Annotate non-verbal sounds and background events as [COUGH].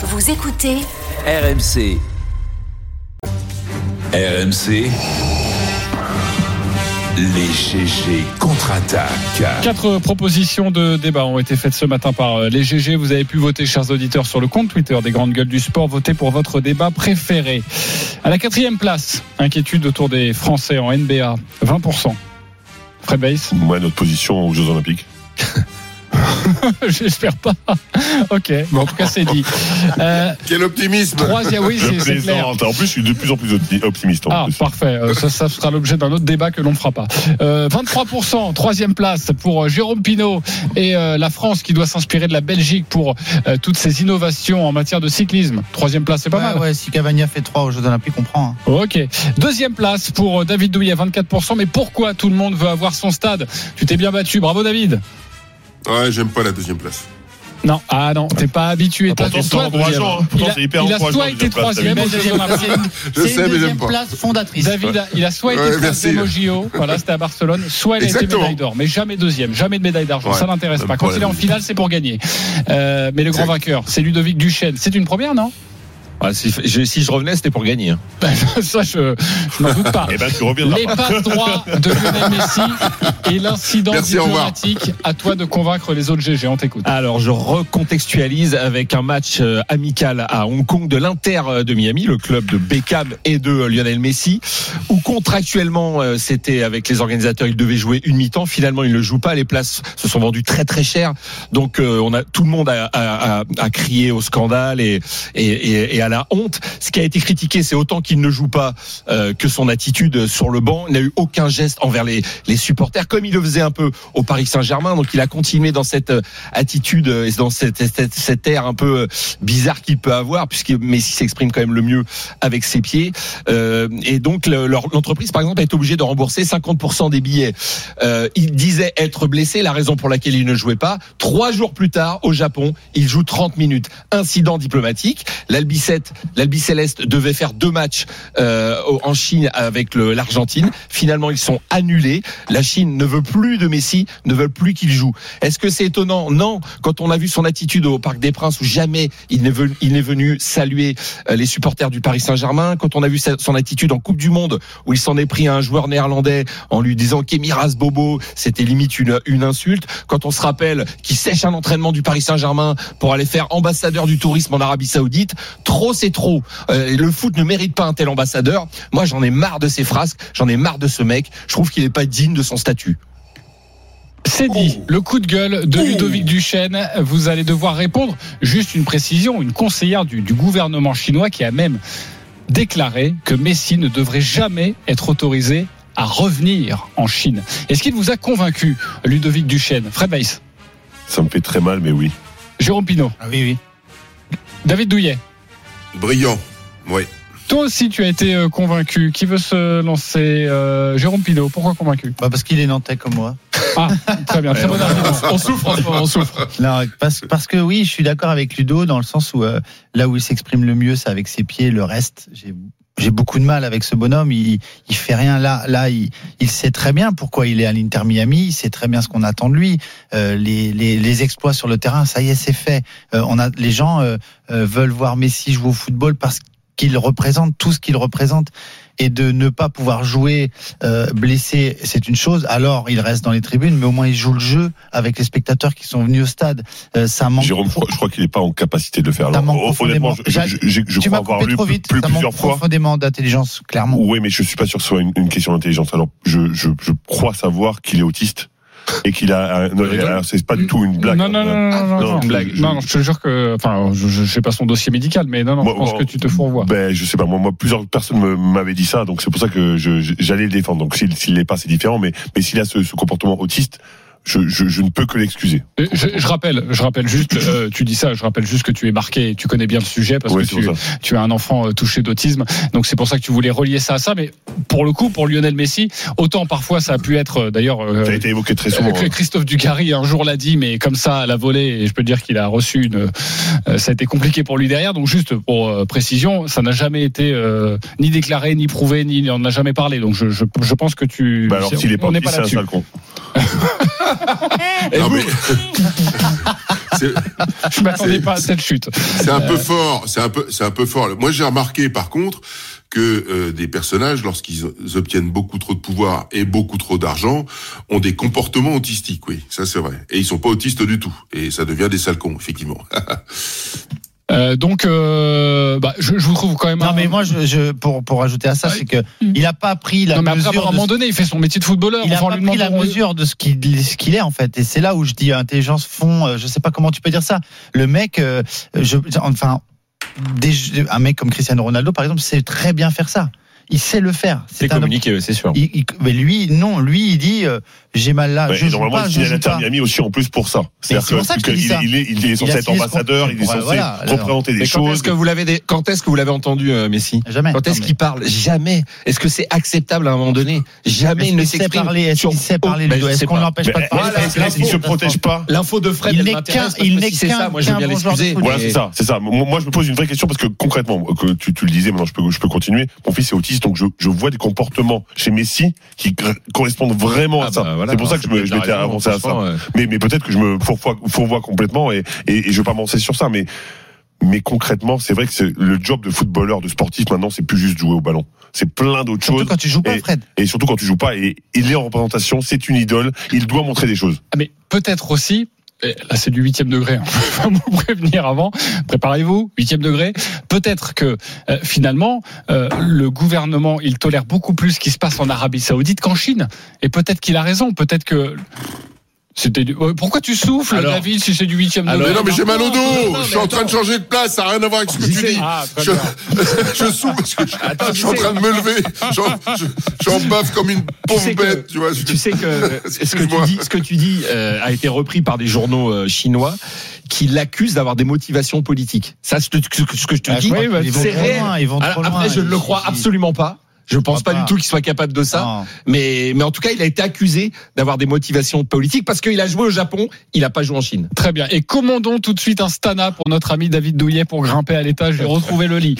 Vous écoutez RMC. RMC. Les GG contre-attaquent. Quatre propositions de débat ont été faites ce matin par euh, les GG. Vous avez pu voter, chers auditeurs, sur le compte Twitter des grandes gueules du sport. Votez pour votre débat préféré. À la quatrième place, inquiétude autour des Français en NBA. 20%. Fred Bass Moi, notre position aux Jeux Olympiques. [LAUGHS] [LAUGHS] J'espère pas. Ok, bon, en tout cas, c'est dit. Euh, Quel optimisme troisième, oui, c'est- clair. En plus, je suis de plus en plus opti- optimiste. en Ah, plus. parfait. Euh, ça, ça sera l'objet d'un autre débat que l'on ne fera pas. Euh, 23%, troisième place pour euh, Jérôme Pinault et euh, la France qui doit s'inspirer de la Belgique pour euh, toutes ces innovations en matière de cyclisme. Troisième place, c'est pas Ouais, mal. ouais, si Cavani a fait 3 aux Jeux Olympiques, on prend. hein. Ok. Deuxième place pour David Douillet, 24%. Mais pourquoi tout le monde veut avoir son stade? Tu t'es bien battu. Bravo, David. Ouais, j'aime pas la deuxième place. Non, ah non, t'es pas habitué. Ah, pourtant, Toi- c'est encourageant. Pourtant, il a- c'est hyper il a soit été troisième, [LAUGHS] Je C'est sais, une mais j'aime deuxième pas. place fondatrice. David, a- il a soit été troisième au JO, [LAUGHS] voilà, c'était à Barcelone, soit il a été médaille d'or, mais jamais deuxième, jamais de médaille d'argent. Ouais, ça l'intéresse même pas. Quand il est en finale, c'est pour gagner. Euh, mais le grand vainqueur, c'est Ludovic Duchesne. C'est une première, non? Ah, si, je, si je revenais, c'était pour gagner. hein. Ben, [LAUGHS] Ça, je, je n'en doute pas. Eh ben, tu Les pas. passes droits de Lionel Messi et l'incident diplomatique. À toi de convaincre les autres GG. On t'écoute. Alors, je recontextualise avec un match euh, amical à Hong Kong de l'Inter euh, de Miami, le club de Beckham et de euh, Lionel Messi, où contractuellement, euh, c'était avec les organisateurs, ils devaient jouer une mi-temps. Finalement, ils ne le jouent pas. Les places se sont vendues très très cher. Donc, euh, on a tout le monde a, a, a- a crié au scandale et, et, et, et à la honte. Ce qui a été critiqué, c'est autant qu'il ne joue pas euh, que son attitude sur le banc. Il n'a eu aucun geste envers les, supporters, comme il le faisait un peu au Paris Saint-Germain. Donc, il a continué dans cette euh, attitude et dans cette, cette, cet air un peu euh, bizarre qu'il peut avoir, puisque Messi s'exprime quand même le mieux avec ses pieds. Et donc, l'entreprise, par exemple, est obligée de rembourser 50% des billets. Il disait être blessé, la raison pour laquelle il ne jouait pas. Trois jours plus tard, au Japon, il joue 30 minutes. Incident diplomatique. L'Albicette, l'Albicéleste devait faire deux matchs euh, en Chine avec l'Argentine. Finalement, ils sont annulés. La Chine ne veut plus de Messi, ne veut plus qu'il joue. Est-ce que c'est étonnant? Non. Quand on a vu son attitude au Parc des Princes, où jamais il n'est venu, saluer euh, les supporters du Paris Saint-Germain, quand on a vu son attitude en Coupe du Monde, où il s'en est pris à un joueur néerlandais en lui disant Kemiras Bobo, c'était limite une, une insulte. Quand on se rappelle qu'il sèche un entraînement du Paris Saint-Germain pour aller faire ambassadeur du tourisme en Arabie Saoudite, trop c'est trop. Euh, le foot ne mérite pas un tel ambassadeur. Moi, j'en ai marre de ces frasques, j'en ai marre de ce mec. Je trouve qu'il n'est pas digne de son statut. C'est dit. Le coup de gueule de Ludovic Duchesne. Vous allez devoir répondre. Juste une précision. Une conseillère du, du gouvernement chinois qui a même déclaré que Messi ne devrait jamais être autorisé à revenir en Chine. Est-ce qu'il vous a convaincu, Ludovic Duchesne? Fred Weiss, Ça me fait très mal, mais oui. Jérôme Pinault, Ah oui, oui. David Douillet. Brillant. Oui. Toi aussi, tu as été euh, convaincu. Qui veut se lancer Euh, Jérôme Pinault, pourquoi convaincu? Bah, parce qu'il est nantais comme moi. Ah, très bien, très bon argument. On souffre on souffre. Non, parce, parce que oui, je suis d'accord avec Ludo dans le sens où euh, là où il s'exprime le mieux, c'est avec ses pieds. Le reste, j'ai j'ai beaucoup de mal avec ce bonhomme. Il, il fait rien là. Là, il, il sait très bien pourquoi il est à l'Inter Miami. Il sait très bien ce qu'on attend de lui. Euh, les, les, les exploits sur le terrain, ça y est, c'est fait. Euh, on a les gens euh, euh, veulent voir Messi jouer au football parce qu'il représente tout ce qu'il représente et de ne pas pouvoir jouer euh, blessé, c'est une chose. Alors, il reste dans les tribunes, mais au moins il joue le jeu avec les spectateurs qui sont venus au stade. Euh, ça manque. Jérôme, je crois, qu'il n'est pas en capacité de le faire. Honnêtement, je, je, je- je tu crois avoir lu trop vite. plus- ça plusieurs fois. profondément d'intelligence, clairement. Oui, mais je suis pas sûr que ce soit une, une question d'intelligence. Alors, je, je, je crois savoir qu'il est autiste et qu'il a. c'est pas du tout une blague. Non, non, non, non, une blague. Non, non, je te jure que, enfin, je, je sais pas son dossier médical, mais non, non, je pense que tu te fourvoies. Ben, je sais pas. Moi, moi plusieurs personnes m'avaient dit ça, donc c'est pour ça que j'allais le défendre. Donc, s'il s'il l'est pas, c'est différent. Mais, mais s'il a ce, ce comportement autiste, je, je, je ne peux que l'excuser. Euh, Je, je rappelle, je rappelle juste, euh, tu dis ça, je rappelle juste que tu es marqué, tu connais bien le sujet parce Ouais, que tu, ça. as un enfant euh, touché d'autisme, donc c'est pour ça que tu voulais relier ça à ça. Mais pour le coup, pour Lionel Messi, autant parfois ça a pu être, d'ailleurs, euh, Ça a été évoqué très souvent. euh. Christophe Dugarry un jour l'a dit, mais comme ça à la volée, et je peux dire qu'il a reçu une, ça a été compliqué pour lui derrière. Donc juste pour précision, ça n'a jamais été ni déclaré, ni prouvé, ni on n'a jamais parlé. Donc je, pense que tu, Bah alors, pas on n'est pas un là-dessus. [LAUGHS] [LAUGHS] Non, vous, mais- [LAUGHS] c'est Je m'attendais pas à cette chute. c'est un peu fort. C'est un peu, c'est un peu fort. Moi, j'ai remarqué, par contre, que euh, des personnages, lorsqu'ils obtiennent beaucoup trop de pouvoir et beaucoup trop d'argent, ont des comportements autistiques. Oui, ça c'est vrai. Et ils sont pas autistes du tout. Et ça devient des sales cons, effectivement. [LAUGHS] Euh, donc, euh, bah, je, je vous trouve quand même. Non, un- mais moi, je, je, pour, pour ajouter à ça, Ouais. c'est que il a pas pris la non, mais après, à mesure un moment donné, il fait son métier de footballeur. Il a Enfin, pas pris la mesure de ce qu'il ce qu'il est en fait, et c'est là où je dis intelligence fond. euh, Je sais pas comment tu peux dire ça. Le mec, euh, je, enfin, des, un mec comme Cristiano Ronaldo par exemple, sait très bien faire ça. Il sait le faire. C'est communiqué, c'est sûr. il- il- mais lui, non, lui, il dit euh, j'ai mal là, Ouais, je normalement, pas, il signe à. Miami aussi en plus pour ça. c'est pour ça que ça. il est, il est censé être ambassadeur, il est censé Voilà, représenter des Mais quand choses. est-ce que vous l'avez des- quand est-ce que vous l'avez entendu euh, Messi? Jamais. Quand est-ce qu'il parle? Jamais. Est-ce que c'est acceptable à un moment donné? Jamais il ne s'exprime. parler Est-ce qu'il sait parler Est-ce qu'on l'empêche pas de parler Parce que l'info, il se protège pas. L'info de Fred, Il n'est qu'un- moi je veux bien l'excuser. Voilà, c'est ça, c'est ça. Moi, je me pose une vraie question parce que concrètement, que tu, tu le disais, maintenant je peux, je peux continuer. Mon fils est autiste, donc je, je vois des comportements chez Messi qui correspondent vraiment à Ah ça. bah voilà, c'est pour ça que je, me, m'étais avancé à ça. Mais, mais peut-être que je me fourvoie, fourvoie complètement et, et, et je veux pas m'avancer sur ça. Mais, mais concrètement, c'est vrai que c'est le job de footballeur, de sportif maintenant, c'est plus juste jouer au ballon. C'est plein d'autres Surtout choses. quand tu joues pas, Et- Fred. Et surtout quand tu joues pas. Et il est en représentation, c'est une idole. Il doit montrer des choses. Ah, mais peut-être aussi. Et Là, c'est du huitième degré. hein. [LAUGHS] Faut vous prévenir avant. Préparez-vous, huitième degré. Peut-être que euh, finalement, euh, le gouvernement, il tolère beaucoup plus ce qui se passe en Arabie Saoudite qu'en Chine. Et peut-être qu'il a raison. Peut-être que c'était. du- Euh, Pourquoi tu souffles, Alors- David, si c'est du huitième Alors- degré mais non, mais j'ai mal au dos. non, je suis en train de changer de place. Ça n'a rien à voir avec ce que tu dis. Ah, Je, [LAUGHS] je souffle parce que je, Attends, je tu suis en train de me lever. J'en, je, j'en baffe comme une pauvre sais que- bête, tu vois. Tu sais que [LAUGHS] ce que tu dis, ce que tu dis euh, a été repris par des journaux euh, chinois qui l'accusent d'avoir des motivations politiques. Ça, ce que, je te Ah, dis, oui, bah, c'est réel. loin, Ils vont Alors, trop loin. après, je ne le crois absolument pas. Je pense pas, pas. du tout qu'il soit capable de ça. Non. Mais, mais en tout cas, il a été accusé d'avoir des motivations politiques parce qu'il a joué au Japon, il n'a pas joué en Chine. Très bien. Et commandons tout de suite un Stana pour notre ami David Douillet pour grimper à l'étage et retrouver le lit.